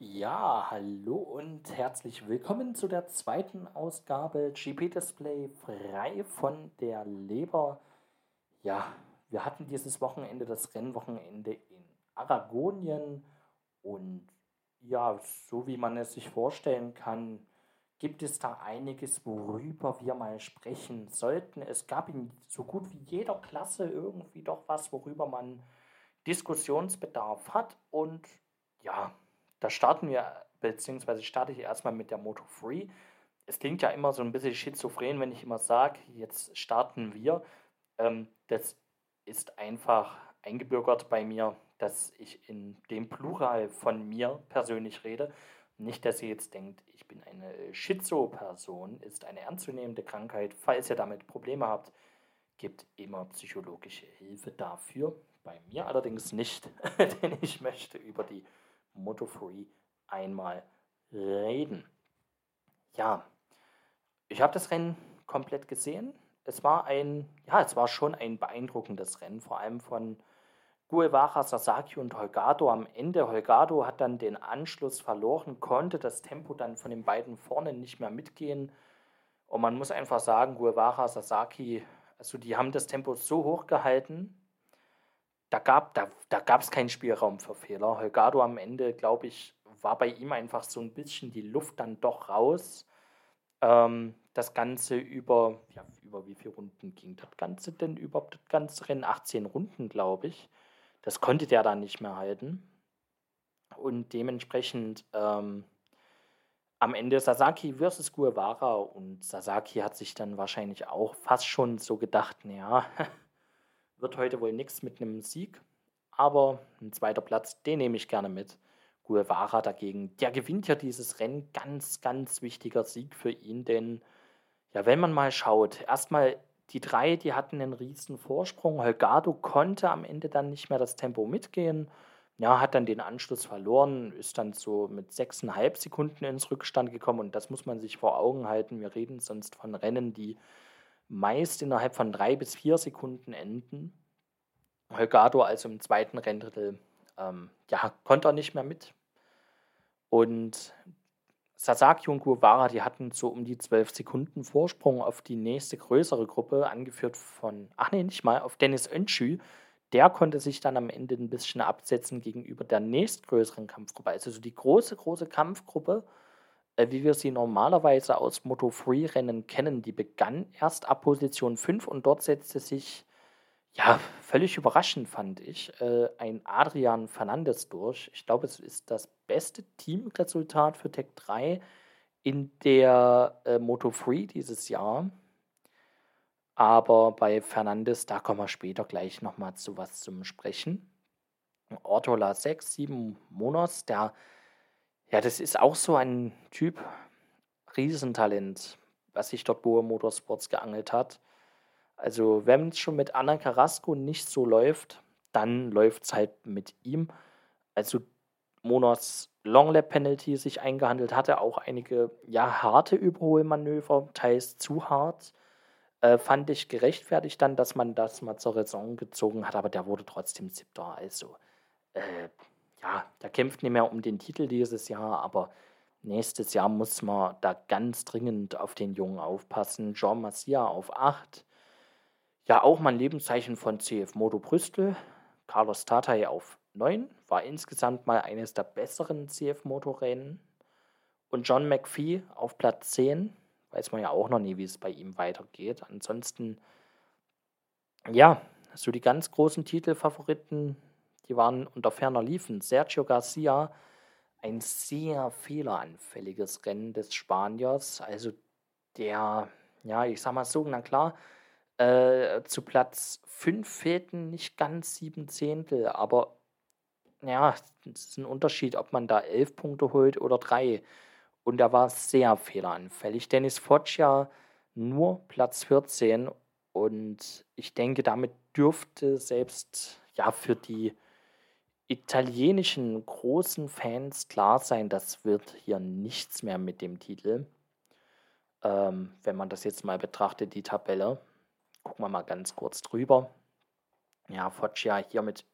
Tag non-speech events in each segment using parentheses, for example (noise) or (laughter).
Ja, hallo und herzlich willkommen zu der zweiten Ausgabe GP Display frei von der Leber. Ja, wir hatten dieses Wochenende das Rennwochenende in Aragonien und ja, so wie man es sich vorstellen kann, gibt es da einiges, worüber wir mal sprechen sollten. Es gab in so gut wie jeder Klasse irgendwie doch was, worüber man Diskussionsbedarf hat. Und ja, da starten wir, beziehungsweise starte ich erstmal mit der Moto Free. Es klingt ja immer so ein bisschen schizophren, wenn ich immer sage, jetzt starten wir. Ähm, das ist einfach eingebürgert bei mir dass ich in dem Plural von mir persönlich rede. Nicht, dass ihr jetzt denkt, ich bin eine Schizo-Person, ist eine ernstzunehmende Krankheit. Falls ihr damit Probleme habt, gibt immer psychologische Hilfe dafür. Bei mir allerdings nicht, (laughs) denn ich möchte über die Moto Free einmal reden. Ja, ich habe das Rennen komplett gesehen. Es war ein, ja, es war schon ein beeindruckendes Rennen, vor allem von Guevara, Sasaki und Holgado am Ende. Holgado hat dann den Anschluss verloren, konnte das Tempo dann von den beiden vorne nicht mehr mitgehen. Und man muss einfach sagen, Guevara, Sasaki, also die haben das Tempo so hoch gehalten, da gab es da, da keinen Spielraum für Fehler. Holgado am Ende, glaube ich, war bei ihm einfach so ein bisschen die Luft dann doch raus. Ähm, das Ganze über, ja, über wie viele Runden ging das Ganze denn überhaupt? Das ganze Rennen 18 Runden, glaube ich. Das konnte der dann nicht mehr halten. Und dementsprechend ähm, am Ende Sasaki versus Guevara und Sasaki hat sich dann wahrscheinlich auch fast schon so gedacht, naja, (laughs) wird heute wohl nichts mit einem Sieg, aber ein zweiter Platz, den nehme ich gerne mit. Guevara dagegen, der gewinnt ja dieses Rennen, ganz, ganz wichtiger Sieg für ihn, denn ja, wenn man mal schaut, erstmal die drei, die hatten einen riesen Vorsprung. Holgado konnte am Ende dann nicht mehr das Tempo mitgehen. Ja, hat dann den Anschluss verloren, ist dann so mit sechseinhalb Sekunden ins Rückstand gekommen und das muss man sich vor Augen halten. Wir reden sonst von Rennen, die meist innerhalb von drei bis vier Sekunden enden. Holgado also im zweiten Renndrittel, ähm, ja, konnte er nicht mehr mit. Und Sasaki und Guevara, die hatten so um die 12 Sekunden Vorsprung auf die nächste größere Gruppe, angeführt von, ach nee, nicht mal, auf Dennis Önschü. Der konnte sich dann am Ende ein bisschen absetzen gegenüber der nächstgrößeren Kampfgruppe. Also so die große, große Kampfgruppe, wie wir sie normalerweise aus Moto-Free-Rennen kennen, die begann erst ab Position 5 und dort setzte sich ja, völlig überraschend fand ich, äh, ein Adrian Fernandes durch. Ich glaube, es ist das beste Teamresultat für Tech 3 in der äh, Moto 3 dieses Jahr. Aber bei Fernandes, da kommen wir später gleich nochmal zu was zum Sprechen. Ortola 6, 7 Monos, der, ja, das ist auch so ein Typ, Riesentalent, was sich dort Boa Motorsports geangelt hat. Also, wenn es schon mit Anna Carrasco nicht so läuft, dann läuft es halt mit ihm. Also, Monos Longlap Penalty sich eingehandelt hatte, auch einige ja, harte Überholmanöver, teils zu hart. Äh, fand ich gerechtfertigt dann, dass man das mal zur Raison gezogen hat, aber der wurde trotzdem siebter. Also, äh, ja, der kämpft nicht mehr um den Titel dieses Jahr, aber nächstes Jahr muss man da ganz dringend auf den Jungen aufpassen. Jean Massia auf 8, ja, auch mein Lebenszeichen von CF Moto Brüstel. Carlos Tatay auf 9. War insgesamt mal eines der besseren CF Motorrennen. Und John McPhee auf Platz 10. Weiß man ja auch noch nie, wie es bei ihm weitergeht. Ansonsten, ja, so die ganz großen Titelfavoriten, die waren unter ferner Liefen. Sergio Garcia, ein sehr fehleranfälliges Rennen des Spaniers. Also der, ja, ich sag mal so, na klar, äh, zu Platz 5 fehlten nicht ganz sieben Zehntel, aber ja, es ist ein Unterschied, ob man da elf Punkte holt oder drei. Und er war sehr fehleranfällig. Dennis Foggia nur Platz 14. Und ich denke, damit dürfte selbst ja für die italienischen großen Fans klar sein, das wird hier nichts mehr mit dem Titel. Ähm, wenn man das jetzt mal betrachtet, die Tabelle. Gucken wir mal ganz kurz drüber. Ja, Foggia hier mit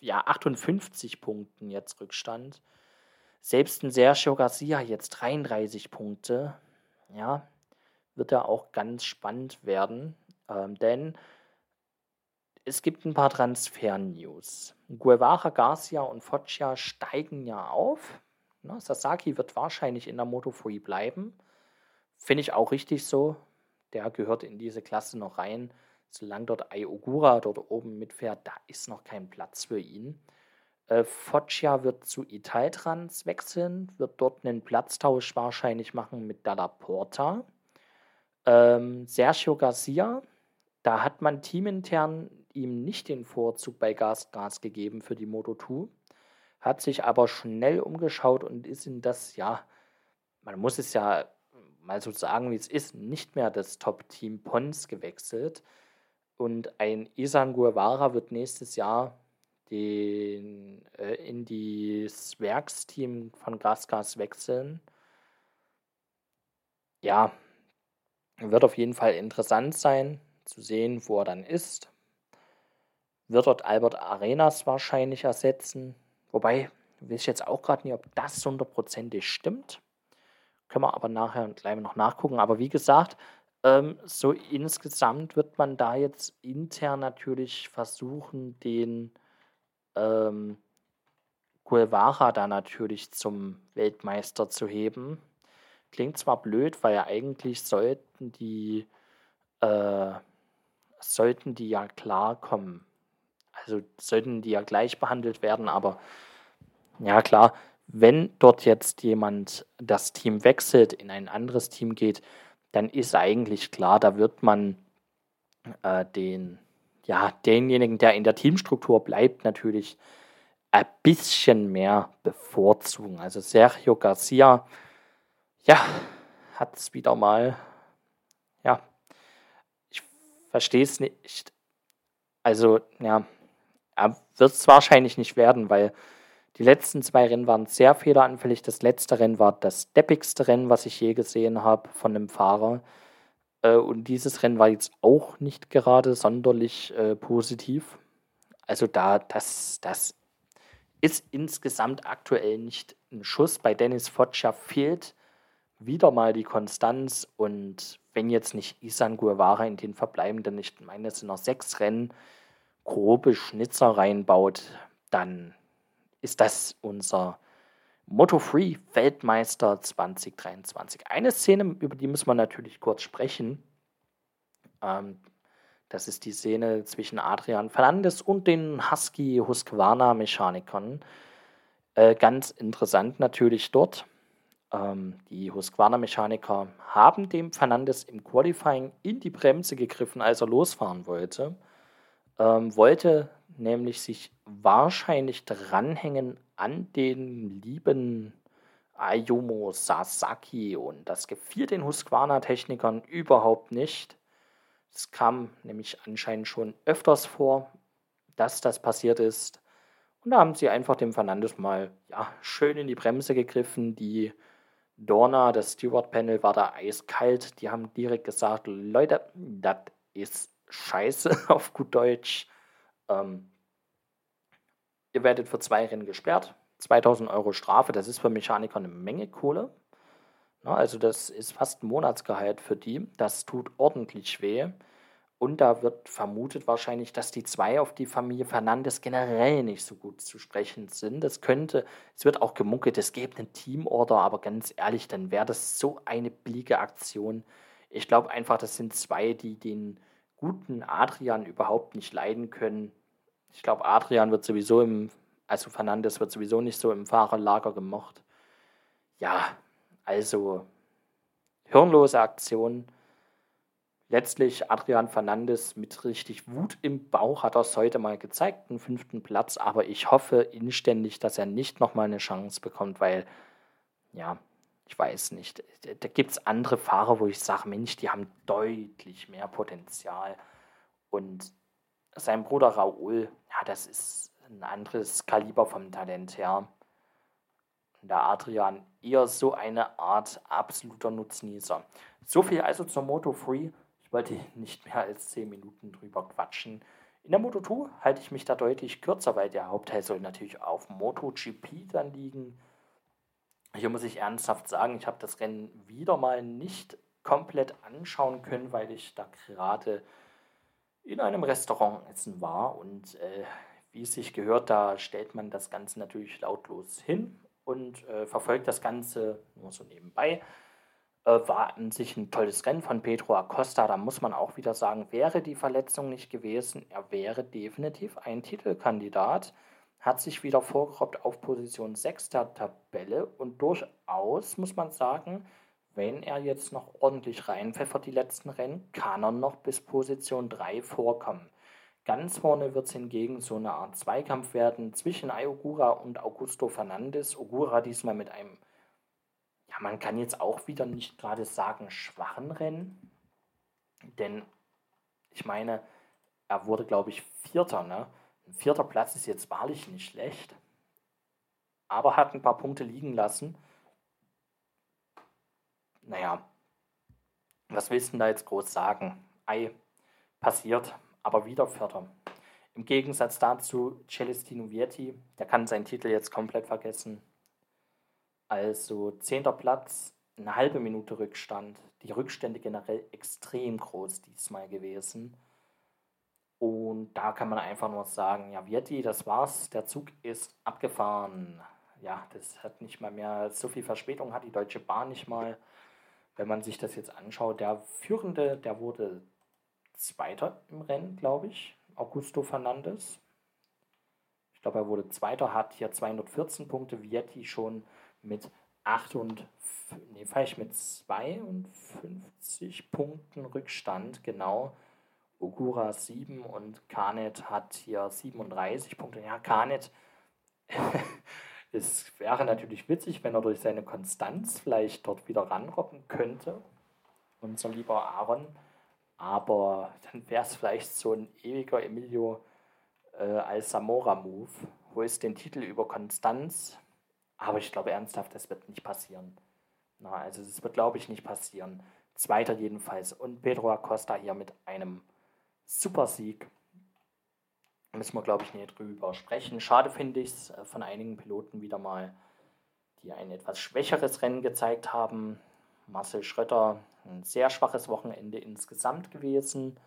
ja, 58 Punkten jetzt Rückstand. Selbst ein Sergio Garcia jetzt 33 Punkte. Ja, wird da auch ganz spannend werden. Ähm, denn es gibt ein paar Transfer-News. Guevara, Garcia und Foggia steigen ja auf. Ne, Sasaki wird wahrscheinlich in der Moto bleiben. Finde ich auch richtig so. Der gehört in diese Klasse noch rein. Solange dort Ayogura dort oben mitfährt, da ist noch kein Platz für ihn. Äh, Foggia wird zu Italtrans wechseln, wird dort einen Platztausch wahrscheinlich machen mit Dalla Porta. Ähm, Sergio Garcia, da hat man teamintern ihm nicht den Vorzug bei Gas Gas gegeben für die Moto 2, hat sich aber schnell umgeschaut und ist in das, ja, man muss es ja mal so sagen, wie es ist, nicht mehr das Top-Team Pons gewechselt. Und ein Isan Guevara wird nächstes Jahr den, äh, in das Werksteam von GasGas wechseln. Ja, wird auf jeden Fall interessant sein zu sehen, wo er dann ist wird dort Albert Arenas wahrscheinlich ersetzen. Wobei, weiß ich jetzt auch gerade nicht, ob das hundertprozentig stimmt. Können wir aber nachher gleich noch nachgucken. Aber wie gesagt, ähm, so insgesamt wird man da jetzt intern natürlich versuchen, den ähm, Guevara da natürlich zum Weltmeister zu heben. Klingt zwar blöd, weil ja eigentlich sollten die äh, sollten die ja klarkommen also sollten die ja gleich behandelt werden, aber ja klar, wenn dort jetzt jemand das Team wechselt, in ein anderes Team geht, dann ist eigentlich klar, da wird man äh, den, ja, denjenigen, der in der Teamstruktur bleibt, natürlich ein bisschen mehr bevorzugen. Also Sergio Garcia, ja, hat es wieder mal, ja, ich verstehe es nicht. Also, ja, wird es wahrscheinlich nicht werden, weil die letzten zwei Rennen waren sehr fehleranfällig. Das letzte Rennen war das deppigste Rennen, was ich je gesehen habe von einem Fahrer. Äh, und dieses Rennen war jetzt auch nicht gerade sonderlich äh, positiv. Also da, das, das ist insgesamt aktuell nicht ein Schuss. Bei Dennis Foggia fehlt wieder mal die Konstanz. Und wenn jetzt nicht Isan Guevara in den verbleibenden, nicht meine, es sind noch sechs Rennen, grobe Schnitzer reinbaut, dann ist das unser Moto Free Weltmeister 2023. Eine Szene, über die muss man natürlich kurz sprechen. Ähm, das ist die Szene zwischen Adrian Fernandes und den Husky Husqvarna Mechanikern. Äh, ganz interessant natürlich dort. Ähm, die Husqvarna Mechaniker haben dem Fernandes im Qualifying in die Bremse gegriffen, als er losfahren wollte ähm, wollte nämlich sich wahrscheinlich dranhängen an den lieben Ayumu Sasaki und das gefiel den Husqvarna-Technikern überhaupt nicht. Es kam nämlich anscheinend schon öfters vor, dass das passiert ist. Und da haben sie einfach dem Fernandes mal ja, schön in die Bremse gegriffen. Die Dorna, das Steward-Panel, war da eiskalt. Die haben direkt gesagt, Leute, das ist scheiße (laughs) auf gut Deutsch. Ähm, ihr werdet für zwei Rennen gesperrt. 2000 Euro Strafe, das ist für Mechaniker eine Menge Kohle. Na, also das ist fast ein Monatsgehalt für die. Das tut ordentlich weh. Und da wird vermutet wahrscheinlich, dass die zwei auf die Familie Fernandes generell nicht so gut zu sprechen sind. Das könnte, es wird auch gemunkelt, es gäbe einen Teamorder, aber ganz ehrlich, dann wäre das so eine billige Aktion. Ich glaube einfach, das sind zwei, die den guten Adrian überhaupt nicht leiden können. Ich glaube, Adrian wird sowieso im, also Fernandes wird sowieso nicht so im Fahrerlager gemocht. Ja, also hirnlose Aktion. Letztlich Adrian Fernandes mit richtig Wut im Bauch hat es heute mal gezeigt, einen fünften Platz, aber ich hoffe inständig, dass er nicht nochmal eine Chance bekommt, weil ja, ich weiß nicht. Da gibt es andere Fahrer, wo ich sage, Mensch, die haben deutlich mehr Potenzial. Und sein Bruder Raoul, ja, das ist ein anderes Kaliber vom Talent her. Und der Adrian eher so eine Art absoluter Nutznießer. So viel also zur Moto 3. Ich wollte nicht mehr als 10 Minuten drüber quatschen. In der Moto 2 halte ich mich da deutlich kürzer, weil der Hauptteil soll natürlich auf MotoGP dann liegen. Hier muss ich ernsthaft sagen, ich habe das Rennen wieder mal nicht komplett anschauen können, weil ich da gerade in einem Restaurant essen war. Und äh, wie es sich gehört, da stellt man das Ganze natürlich lautlos hin und äh, verfolgt das Ganze nur so nebenbei. Äh, war an sich ein tolles Rennen von Pedro Acosta. Da muss man auch wieder sagen, wäre die Verletzung nicht gewesen, er wäre definitiv ein Titelkandidat hat sich wieder vorgerobbt auf Position 6 der Tabelle und durchaus muss man sagen, wenn er jetzt noch ordentlich reinpfeffert die letzten Rennen, kann er noch bis Position 3 vorkommen. Ganz vorne wird es hingegen so eine Art Zweikampf werden zwischen Ayogura und Augusto Fernandes. Ogura diesmal mit einem, ja, man kann jetzt auch wieder nicht gerade sagen, schwachen Rennen. Denn ich meine, er wurde, glaube ich, Vierter, ne? Ein vierter Platz ist jetzt wahrlich nicht schlecht, aber hat ein paar Punkte liegen lassen. Naja, was willst du da jetzt groß sagen? Ei, passiert, aber wieder Vierter. Im Gegensatz dazu Celestino Vietti, der kann seinen Titel jetzt komplett vergessen. Also zehnter Platz, eine halbe Minute Rückstand. Die Rückstände generell extrem groß diesmal gewesen. Und da kann man einfach nur sagen, ja, Vietti, das war's, der Zug ist abgefahren. Ja, das hat nicht mal mehr so viel Verspätung, hat die Deutsche Bahn nicht mal. Wenn man sich das jetzt anschaut, der Führende, der wurde Zweiter im Rennen, glaube ich, Augusto Fernandes. Ich glaube, er wurde Zweiter, hat hier 214 Punkte, Vietti schon mit 8 und, nee, vielleicht mit 52 Punkten Rückstand, genau Ogura 7 und Kanet hat hier 37 Punkte. Ja, Kanet, es (laughs) wäre natürlich witzig, wenn er durch seine Konstanz vielleicht dort wieder ranrobben könnte. Unser lieber Aaron. Aber dann wäre es vielleicht so ein ewiger Emilio äh, als Samora-Move. Holst den Titel über Konstanz. Aber ich glaube ernsthaft, das wird nicht passieren. Na, also es wird, glaube ich, nicht passieren. Zweiter jedenfalls. Und Pedro Acosta hier mit einem super Sieg. Müssen wir, glaube ich, nicht drüber sprechen. Schade finde ich es äh, von einigen Piloten wieder mal, die ein etwas schwächeres Rennen gezeigt haben. Marcel Schröter, ein sehr schwaches Wochenende insgesamt gewesen.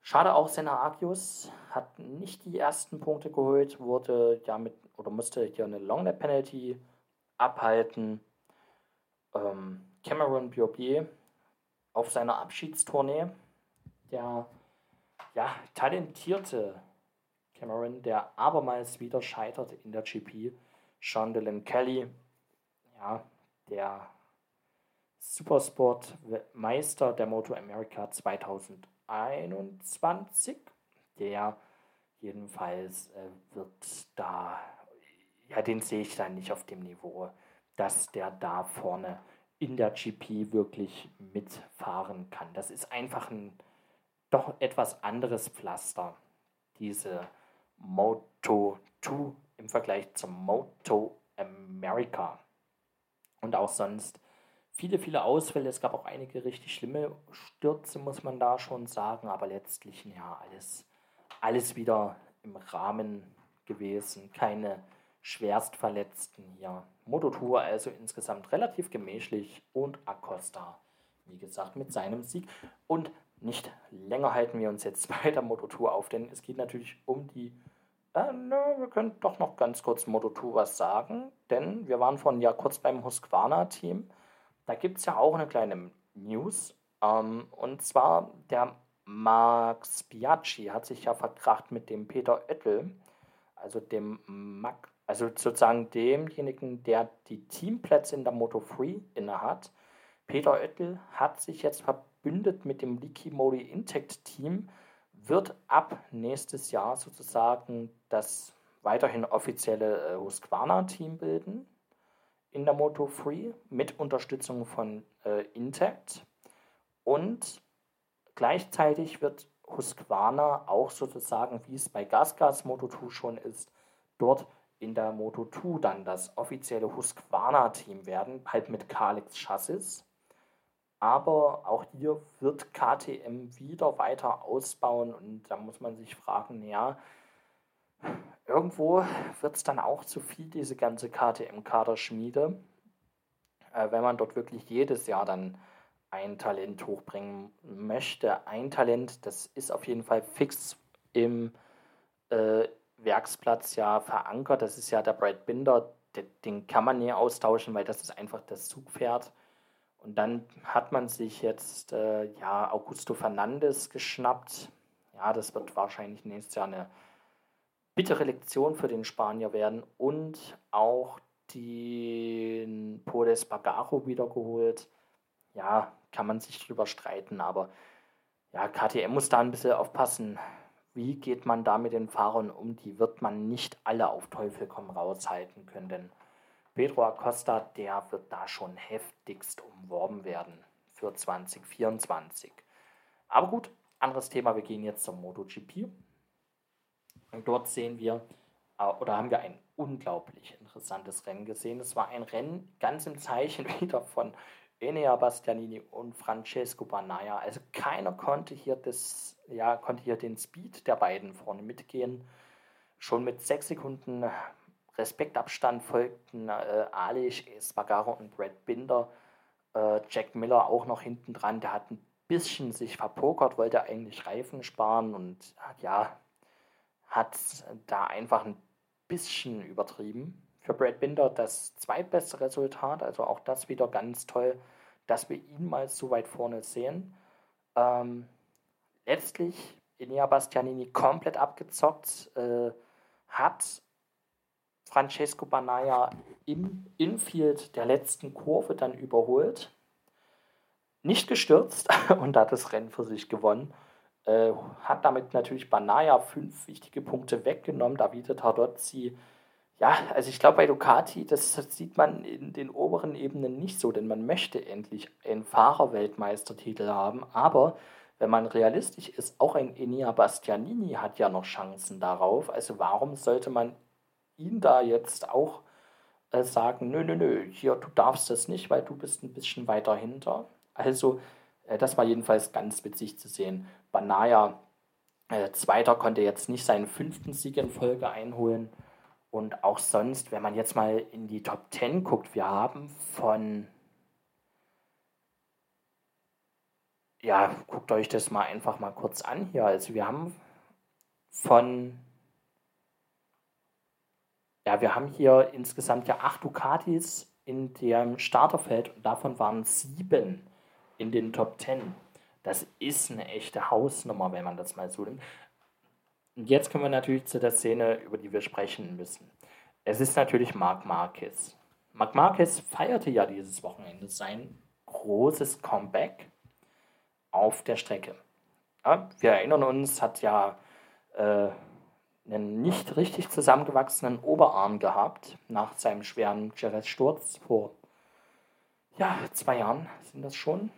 Schade auch Senna Agius hat nicht die ersten Punkte geholt, wurde ja mit oder musste hier eine Longlap Penalty abhalten. Ähm, Cameron Biobier auf seiner Abschiedstournee, der ja, talentierte Cameron, der abermals wieder scheitert in der GP. Dylan Kelly, ja, der Supersport-Meister der Moto America 2021, der jedenfalls äh, wird da, ja, den sehe ich da nicht auf dem Niveau, dass der da vorne in der GP wirklich mitfahren kann. Das ist einfach ein doch etwas anderes Pflaster, diese Moto 2 im Vergleich zum Moto America. Und auch sonst viele, viele Ausfälle. Es gab auch einige richtig schlimme Stürze, muss man da schon sagen, aber letztlich ja alles, alles wieder im Rahmen gewesen. Keine Schwerstverletzten hier. Moto Tour also insgesamt relativ gemächlich und Acosta, wie gesagt, mit seinem Sieg. Und nicht länger halten wir uns jetzt (laughs) bei der Moto2 auf, denn es geht natürlich um die. Äh, na, wir können doch noch ganz kurz Moto2 was sagen, denn wir waren vorhin ja kurz beim Husqvarna-Team. Da gibt es ja auch eine kleine News. Ähm, und zwar der Max Biaggi hat sich ja verkracht mit dem Peter Oettel, also dem Mac, also sozusagen demjenigen, der die Teamplätze in der Moto3 innehat. Peter Oettel hat sich jetzt ver verbündet mit dem Likimori Intact Team, wird ab nächstes Jahr sozusagen das weiterhin offizielle äh, Husqvarna-Team bilden. in der Moto 3 mit Unterstützung von äh, Intact. Und gleichzeitig wird Husqvarna auch sozusagen, wie es bei GasGas Moto 2 schon ist, dort in der Moto 2 dann das offizielle Husqvarna-Team werden, halt mit Kalix Chassis. Aber auch hier wird KTM wieder weiter ausbauen und da muss man sich fragen, ja, irgendwo wird es dann auch zu viel, diese ganze KTM-Kaderschmiede, äh, wenn man dort wirklich jedes Jahr dann ein Talent hochbringen möchte. Ein Talent, das ist auf jeden Fall fix im äh, Werksplatz ja verankert. Das ist ja der Brad Binder. Den kann man nie austauschen, weil das ist einfach das Zugpferd. Und dann hat man sich jetzt äh, ja Augusto Fernandes geschnappt. Ja, das wird wahrscheinlich nächstes Jahr eine bittere Lektion für den Spanier werden und auch den Podes Bagaro wiedergeholt. Ja, kann man sich drüber streiten, aber ja, KTM muss da ein bisschen aufpassen. Wie geht man da mit den Fahrern um? Die wird man nicht alle auf Teufel komm raushalten können, denn Pedro Acosta, der wird da schon heftigst umworben werden für 2024. Aber gut, anderes Thema, wir gehen jetzt zum MotoGP. Und dort sehen wir, äh, oder haben wir ein unglaublich interessantes Rennen gesehen. Es war ein Rennen ganz im Zeichen (laughs) wieder von Enea Bastianini und Francesco Banaya. Also keiner konnte hier, das, ja, konnte hier den Speed der beiden vorne mitgehen. Schon mit sechs Sekunden Respektabstand folgten äh, Alish, Espargaro und Brad Binder. Äh, Jack Miller auch noch hinten dran. Der hat ein bisschen sich verpokert, wollte eigentlich Reifen sparen und ja, hat da einfach ein bisschen übertrieben. Für Brad Binder das zweitbeste Resultat, also auch das wieder ganz toll, dass wir ihn mal so weit vorne sehen. Ähm, letztlich Enea Bastianini komplett abgezockt, äh, hat Francesco Banaya im Infield der letzten Kurve dann überholt, nicht gestürzt (laughs) und hat das Rennen für sich gewonnen. Äh, hat damit natürlich Banaya fünf wichtige Punkte weggenommen. Davide Tardozzi, ja, also ich glaube bei Ducati, das, sieht man in den oberen Ebenen nicht so, denn man möchte endlich einen Fahrerweltmeistertitel haben, aber wenn man realistisch ist, auch ein Enea Bastianini hat ja noch Chancen darauf. Also warum sollte man ihn da jetzt auch äh, sagen, nö, nö, nö, hier, du darfst das nicht, weil du bist ein bisschen weiter hinter. Also äh, das war jedenfalls ganz witzig zu sehen. Banaya, äh, Zweiter, konnte jetzt nicht seinen fünften Sieg in Folge einholen. Und auch sonst, wenn man jetzt mal in die Top 10 guckt, wir haben von, ja, guckt euch das mal einfach mal kurz an hier. Also wir haben von, ja, wir haben hier insgesamt ja acht Ducatis in dem Starterfeld und davon waren sieben in den Top 10. Das ist eine echte Hausnummer, wenn man das mal so nimmt. Und jetzt kommen wir natürlich zu der Szene, über die wir sprechen müssen. Es ist natürlich Marc Marquez. Marc Marquez feierte ja dieses Wochenende sein großes Comeback auf der Strecke. Ja, wir erinnern uns, hat ja äh, einen nicht richtig zusammengewachsenen Oberarm gehabt nach seinem schweren Jerez-Sturz vor ja, zwei Jahren sind das schon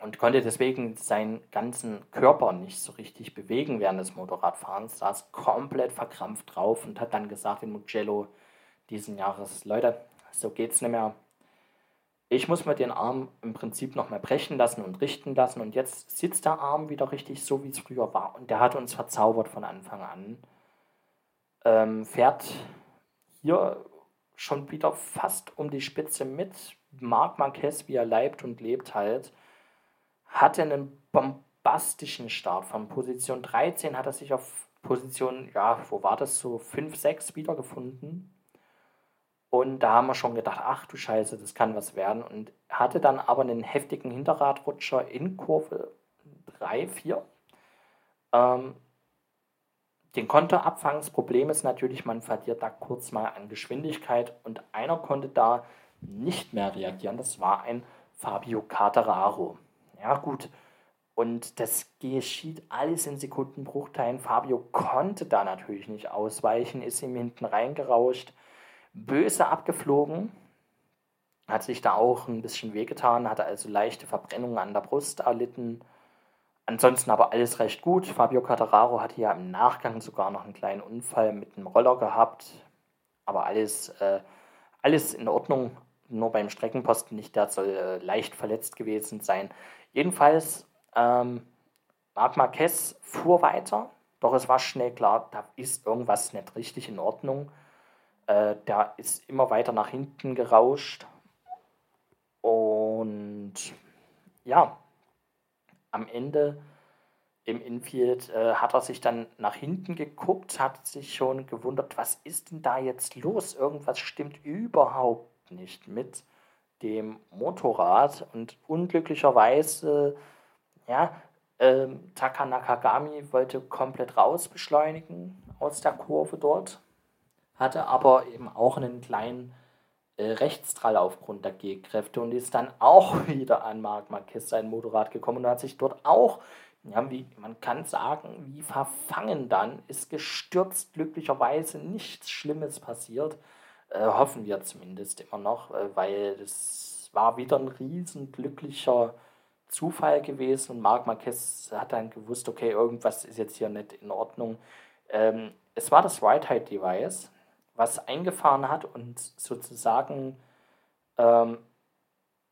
und konnte deswegen seinen ganzen Körper nicht so richtig bewegen während des Motorradfahrens, saß komplett verkrampft drauf und hat dann gesagt in Mugello diesen Jahres, Leute, so geht's nicht mehr. Ich muss mir den Arm im Prinzip nochmal brechen lassen und richten lassen und jetzt sitzt der Arm wieder richtig so, wie es früher war und der hat uns verzaubert von Anfang an. Ähm, fährt hier schon wieder fast um die Spitze mit. Marc Marquez, wie er leibt und lebt halt hatte einen bombastischen Start. Von Position 13 hat er sich auf Position, ja, wo war das, so 5, 6 wiedergefunden. Und da haben wir schon gedacht, ach du Scheiße, das kann was werden. Und hatte dann aber einen heftigen Hinterradrutscher in Kurve 3, 4. Ähm, den konnte er abfangen. Das Problem ist natürlich, man verliert da kurz mal an Geschwindigkeit. Und einer konnte da nicht mehr reagieren. Das war ein Fabio Cateraro. Ja, gut. Und das geschieht alles in Sekundenbruchteilen. Fabio konnte da natürlich nicht ausweichen, ist ihm hinten reingerauscht, böse abgeflogen. hat sich da auch ein bisschen wehgetan, hatte also leichte Verbrennungen an der Brust erlitten. Ansonsten aber alles recht gut. Fabio Cattararo hatte ja im Nachgang sogar noch einen kleinen Unfall mit einem Roller gehabt. Aber alles, äh, alles in Ordnung. Nur beim Streckenposten nicht, der soll äh, leicht verletzt gewesen sein. Jedenfalls, ähm, Marc Marquez fuhr weiter, doch es war schnell klar, da ist irgendwas nicht richtig in Ordnung. Äh, der ist immer weiter nach hinten gerauscht. Und ja, am Ende im Infield äh, hat er sich dann nach hinten geguckt, hat sich schon gewundert, was ist denn da jetzt los? Irgendwas stimmt überhaupt nicht mit dem Motorrad. Und unglücklicherweise, ja, ähm, Taka Nakagami wollte komplett raus beschleunigen aus der Kurve dort, hatte aber eben auch einen kleinen äh, Rechtsdrall aufgrund der G-Kräfte und ist dann auch (laughs) wieder an Marc Marquez sein Motorrad gekommen und hat sich dort auch, ja, wie man kann sagen, wie verfangen dann, ist gestürzt, glücklicherweise nichts Schlimmes passiert. Äh, hoffen wir zumindest immer noch, äh, weil das war wieder ein riesen glücklicher Zufall gewesen und Marc Marquez hat dann gewusst, okay, irgendwas ist jetzt hier nicht in Ordnung. Ähm, es war das Ride-Height-Device, was eingefahren hat und sozusagen ähm,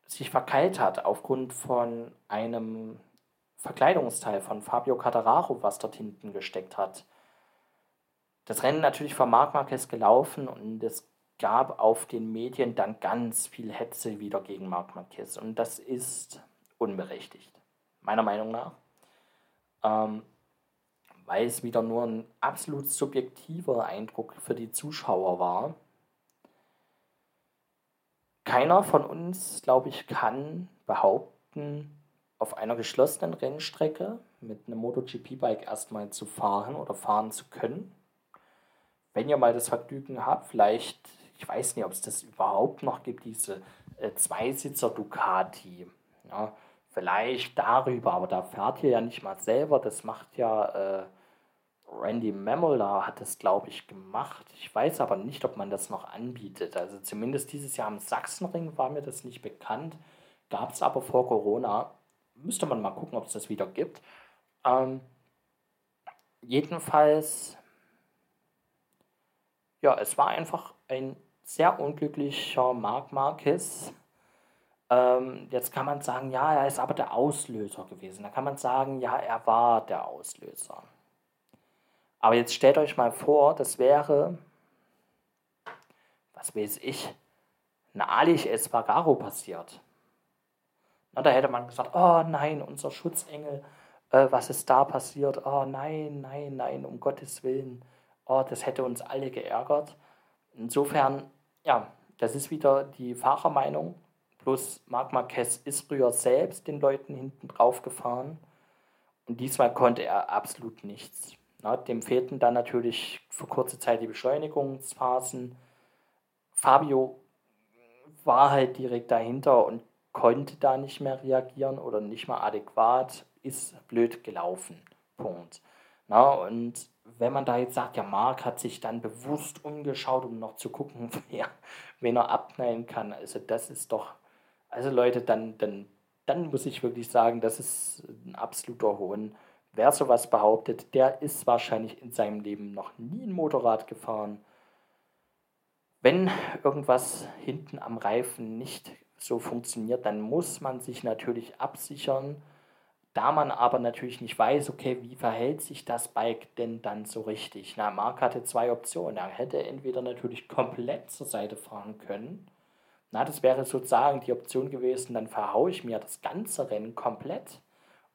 sich verkeilt hat aufgrund von einem Verkleidungsteil von Fabio Cattararo, was dort hinten gesteckt hat. Das Rennen natürlich von Marc Marquez gelaufen und es gab auf den Medien dann ganz viel Hetze wieder gegen Marc Marquez und das ist unberechtigt, meiner Meinung nach. Ähm, weil es wieder nur ein absolut subjektiver Eindruck für die Zuschauer war. Keiner von uns, glaube ich, kann behaupten, auf einer geschlossenen Rennstrecke mit einem MotoGP-Bike erstmal zu fahren oder fahren zu können. Wenn ihr mal das Vergnügen habt, vielleicht, ich weiß nicht, ob es das überhaupt noch gibt, diese äh, Zweisitzer Ducati. Ja, vielleicht darüber, aber da fährt ihr ja nicht mal selber. Das macht ja äh, Randy Mamola hat das, glaube ich, gemacht. Ich weiß aber nicht, ob man das noch anbietet. Also zumindest dieses Jahr am Sachsenring war mir das nicht bekannt. Gab es aber vor Corona. Müsste man mal gucken, ob es das wieder gibt. Ähm, jedenfalls, ja, es war einfach ein sehr unglücklicher Marc Marquez. Ähm, jetzt kann man sagen, ja, er ist aber der Auslöser gewesen. Da kann man sagen, ja, er war der Auslöser. Aber jetzt stellt euch mal vor, das wäre, was weiß ich, ein Alich Espargaro passiert. Na, da hätte man gesagt, oh nein, unser Schutzengel, äh, was ist da passiert? Oh nein, nein, nein, um Gottes Willen. Oh, das hätte uns alle geärgert. Insofern, ja, das ist wieder die Fahrermeinung. Plus Marc Marquez ist früher selbst den Leuten hinten drauf gefahren. Und diesmal konnte er absolut nichts. Na, dem fehlten dann natürlich für kurze Zeit die Beschleunigungsphasen. Fabio war halt direkt dahinter und konnte da nicht mehr reagieren oder nicht mehr adäquat, ist blöd gelaufen. Punkt. Na, und wenn man da jetzt sagt, ja, Marc hat sich dann bewusst umgeschaut, um noch zu gucken, (laughs) wer, wen er abknallen kann, also das ist doch, also Leute, dann, dann, dann muss ich wirklich sagen, das ist ein absoluter Hohn. Wer sowas behauptet, der ist wahrscheinlich in seinem Leben noch nie ein Motorrad gefahren. Wenn irgendwas hinten am Reifen nicht so funktioniert, dann muss man sich natürlich absichern. Da man aber natürlich nicht weiß, okay, wie verhält sich das Bike denn dann so richtig? Na, Marc hatte zwei Optionen. Er hätte entweder natürlich komplett zur Seite fahren können. Na, das wäre sozusagen die Option gewesen, dann verhaue ich mir das ganze Rennen komplett.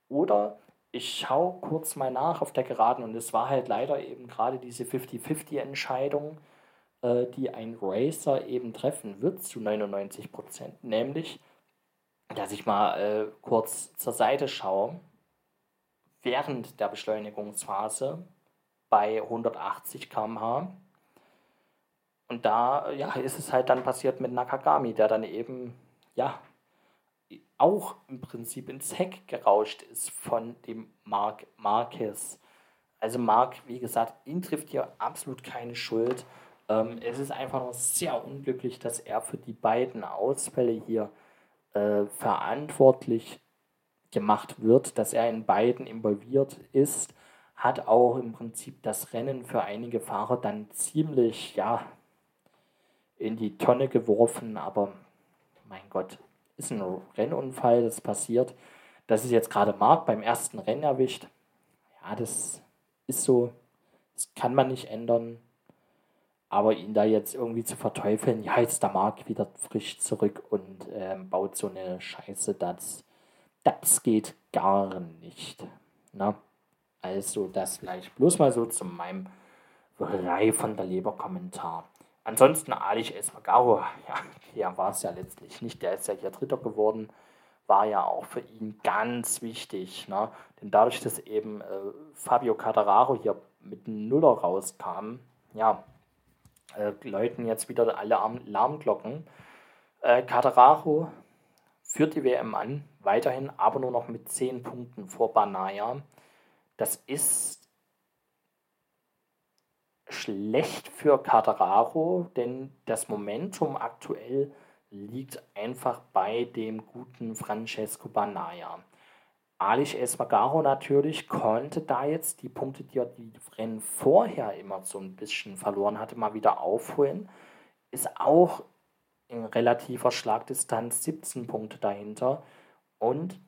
Oder ich schaue kurz mal nach auf der Geraden und es war halt leider eben gerade diese 50-50-Entscheidung, äh, die ein Racer eben treffen wird zu 99 Prozent. Nämlich, dass ich mal äh, kurz zur Seite schaue, während der Beschleunigungsphase bei 180 km/h. Und da ja, ist es halt dann passiert mit Nakagami, der dann eben ja, auch im Prinzip ins Heck gerauscht ist von dem Mark Marquez. Also Mark, wie gesagt, ihn trifft hier absolut keine Schuld. Ähm, es ist einfach nur sehr unglücklich, dass er für die beiden Ausfälle hier äh, verantwortlich gemacht wird, dass er in beiden involviert ist, hat auch im Prinzip das Rennen für einige Fahrer dann ziemlich, ja, in die Tonne geworfen, aber mein Gott, ist ein Rennunfall, das passiert. Das ist jetzt gerade Marc beim ersten Rennen erwischt. Ja, das ist so, das kann man nicht ändern. Aber ihn da jetzt irgendwie zu verteufeln, ja, jetzt der Marc wieder frisch zurück und äh, baut so eine Scheiße, das, das geht gar nicht. Na? Also das vielleicht bloß mal so zu meinem Reihe von der Leber-Kommentar. Ansonsten Alish Esmagaro, ja, der war es ja letztlich nicht, der ist ja hier Dritter geworden, war ja auch für ihn ganz wichtig. Ne? Denn dadurch, dass eben äh, Fabio Catararo hier mit einem Nuller rauskam, ja, äh, läuten jetzt wieder alle Alarmglocken. Äh, Catararo führt die WM an, weiterhin aber nur noch mit 10 Punkten vor Banaya. Das ist schlecht für Catararo, denn das Momentum aktuell liegt einfach bei dem guten Francesco Banaya. Alish Esmagaro natürlich konnte da jetzt die Punkte, die er die Rennen vorher immer so ein bisschen verloren hatte, mal wieder aufholen. Ist auch in relativer Schlagdistanz 17 Punkte dahinter. Und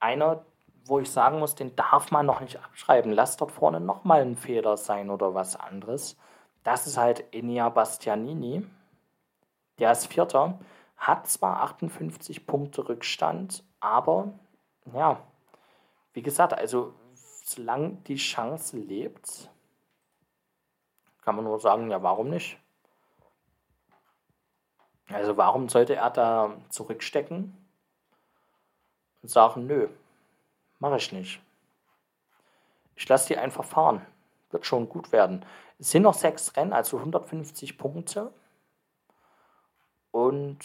einer, wo ich sagen muss, den darf man noch nicht abschreiben. Lass dort vorne nochmal ein Fehler sein oder was anderes. Das ist halt Enia Bastianini. Der ist Vierter, hat zwar 58 Punkte Rückstand, aber ja, wie gesagt, also solange die Chance lebt, kann man nur sagen, ja, warum nicht? Also warum sollte er da zurückstecken und sagen, nö, mache ich nicht. Ich lasse die einfach fahren. Wird schon gut werden. Es sind noch sechs Rennen, also 150 Punkte. Und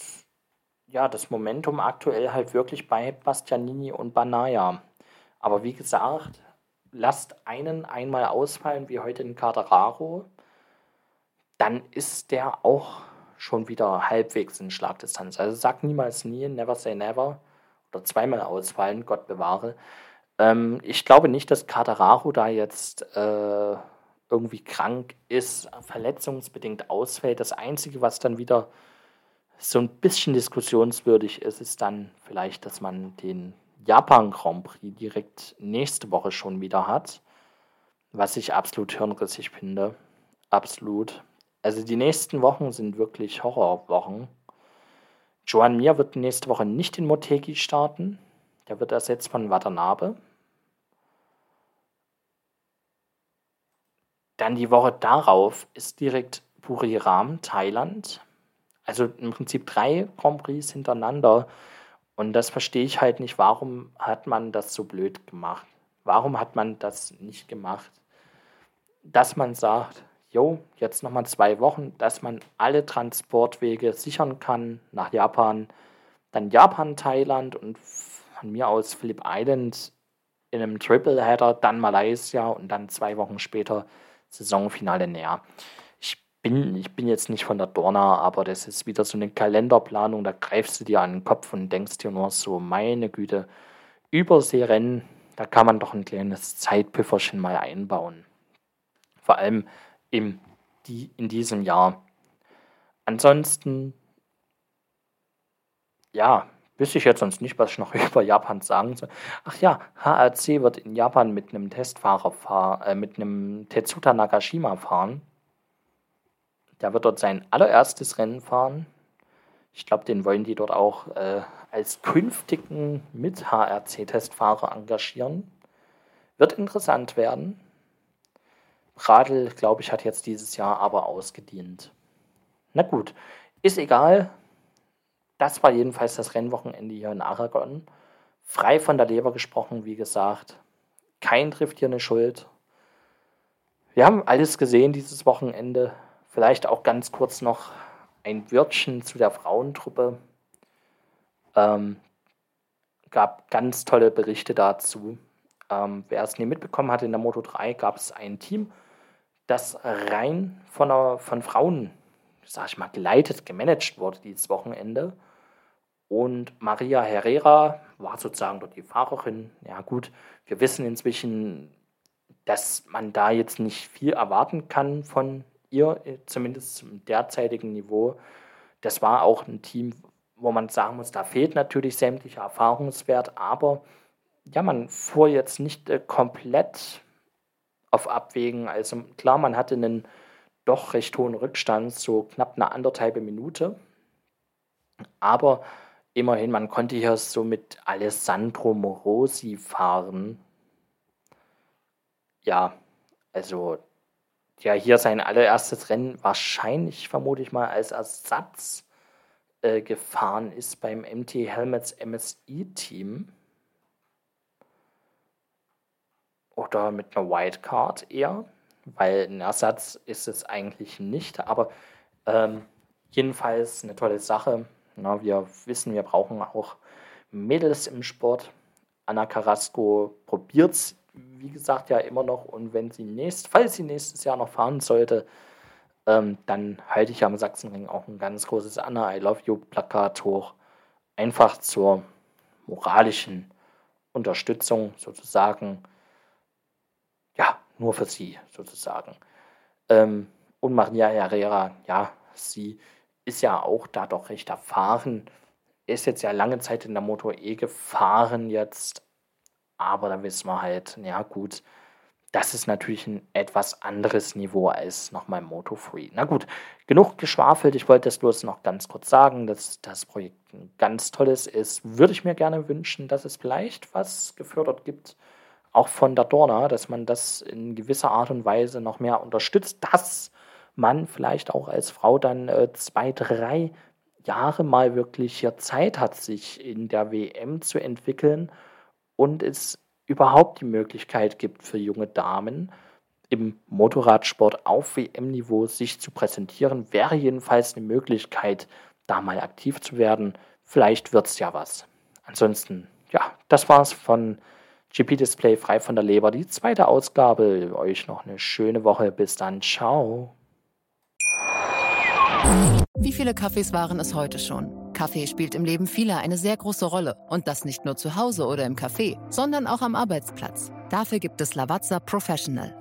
ja, das Momentum aktuell halt wirklich bei Bastianini und Banaya. Aber wie gesagt, lasst einen einmal ausfallen, wie heute in Catararo, dann ist der auch schon wieder halbwegs in Schlagdistanz. Also sag niemals nie, never say never. Oder zweimal ausfallen, Gott bewahre. Ähm, ich glaube nicht, dass Catararo da jetzt äh, irgendwie krank ist, verletzungsbedingt ausfällt. Das Einzige, was dann wieder so ein bisschen diskussionswürdig ist, ist dann vielleicht, dass man den Japan Grand Prix direkt nächste Woche schon wieder hat, was ich absolut hirnrissig finde. Absolut. Also die nächsten Wochen sind wirklich Horrorwochen. Joan Mir wird nächste Woche nicht in Motegi starten. Der wird ersetzt von Watanabe. Dann die Woche darauf ist direkt Buriram, Thailand. Also im Prinzip drei Grand Prix hintereinander. Und das verstehe ich halt nicht, warum hat man das so blöd gemacht? Warum hat man das nicht gemacht? Dass man sagt, jo, jetzt nochmal zwei Wochen, dass man alle Transportwege sichern kann nach Japan, dann Japan, Thailand und von mir aus Phillip Island in einem Tripleheader, dann Malaysia und dann zwei Wochen später Saisonfinale näher. Bin, ich bin jetzt nicht von der Dorna, aber das ist wieder so eine Kalenderplanung, da greifst du dir an den Kopf und denkst dir nur so, meine Güte, Überseerennen, da kann man doch ein kleines Zeitpüfferchen mal einbauen. Vor allem im, die, in diesem Jahr. Ansonsten, ja, wüsste ich jetzt sonst nicht, was ich noch (laughs) über Japan sagen soll. Ach ja, HRC wird in Japan mit einem Testfahrer fahren, äh, mit einem Tetsuta Nagashima fahren. Der wird dort sein allererstes Rennen fahren. Ich glaube, den wollen die dort auch äh, als künftigen Mit-HRC-Testfahrer engagieren. Wird interessant werden. Radl, glaube ich, hat jetzt dieses Jahr aber ausgedient. Na gut, ist egal. Das war jedenfalls das Rennwochenende hier in Aragon. Frei von der Leber gesprochen, wie gesagt. Kein trifft hier eine Schuld. Wir haben alles gesehen dieses Wochenende. Vielleicht auch ganz kurz noch ein Wörtchen zu der Frauentruppe. Ähm, gab ganz tolle Berichte dazu. Ähm, wer es nie mitbekommen hat, in der Moto 3 gab es ein Team, das rein von, einer, von Frauen, sag ich mal, geleitet, gemanagt wurde dieses Wochenende. Und Maria Herrera war sozusagen dort die Fahrerin. Ja gut, wir wissen inzwischen, dass man da jetzt nicht viel erwarten kann von ihr, zumindest zum derzeitigen Niveau. Das war auch ein Team, wo man sagen muss, da fehlt natürlich sämtlicher Erfahrungswert, aber ja, man fuhr jetzt nicht äh, komplett auf Abwägen. Also klar, man hatte einen doch recht hohen Rückstand, so knapp eine anderthalbe Minute. Aber immerhin, man konnte hier so mit Alessandro Morosi fahren. Ja, also ja, hier sein allererstes Rennen wahrscheinlich, vermute ich mal, als Ersatz äh, gefahren ist beim MT Helmets MSI-Team. Oder mit einer Wildcard eher, weil ein Ersatz ist es eigentlich nicht. Aber ähm, jedenfalls eine tolle Sache. Na, wir wissen, wir brauchen auch Mädels im Sport. Anna Carrasco probiert es, wie gesagt, ja immer noch. Und wenn sie nächst, falls sie nächstes Jahr noch fahren sollte, ähm, dann halte ich am Sachsenring auch ein ganz großes Anna I Love You Plakat hoch. Einfach zur moralischen Unterstützung sozusagen. Nur für sie sozusagen. Ähm, und Maria Herrera, ja, sie ist ja auch da doch recht erfahren. Ist jetzt ja lange Zeit in der Motor E gefahren jetzt. Aber da wissen wir halt, ja gut, das ist natürlich ein etwas anderes Niveau als nochmal Moto Free. Na gut, genug geschwafelt. Ich wollte das bloß noch ganz kurz sagen, dass das Projekt ein ganz tolles ist. Würde ich mir gerne wünschen, dass es vielleicht was gefördert gibt, auch von der Dorna, dass man das in gewisser Art und Weise noch mehr unterstützt, dass man vielleicht auch als Frau dann äh, zwei, drei Jahre mal wirklich hier Zeit hat, sich in der WM zu entwickeln und es überhaupt die Möglichkeit gibt für junge Damen im Motorradsport auf WM-Niveau sich zu präsentieren, wäre jedenfalls eine Möglichkeit, da mal aktiv zu werden. Vielleicht wird es ja was. Ansonsten, ja, das war's von GP Display frei von der Leber, die zweite Ausgabe. Euch noch eine schöne Woche. Bis dann. Ciao. Wie viele Kaffees waren es heute schon? Kaffee spielt im Leben vieler eine sehr große Rolle. Und das nicht nur zu Hause oder im Café, sondern auch am Arbeitsplatz. Dafür gibt es Lavazza Professional.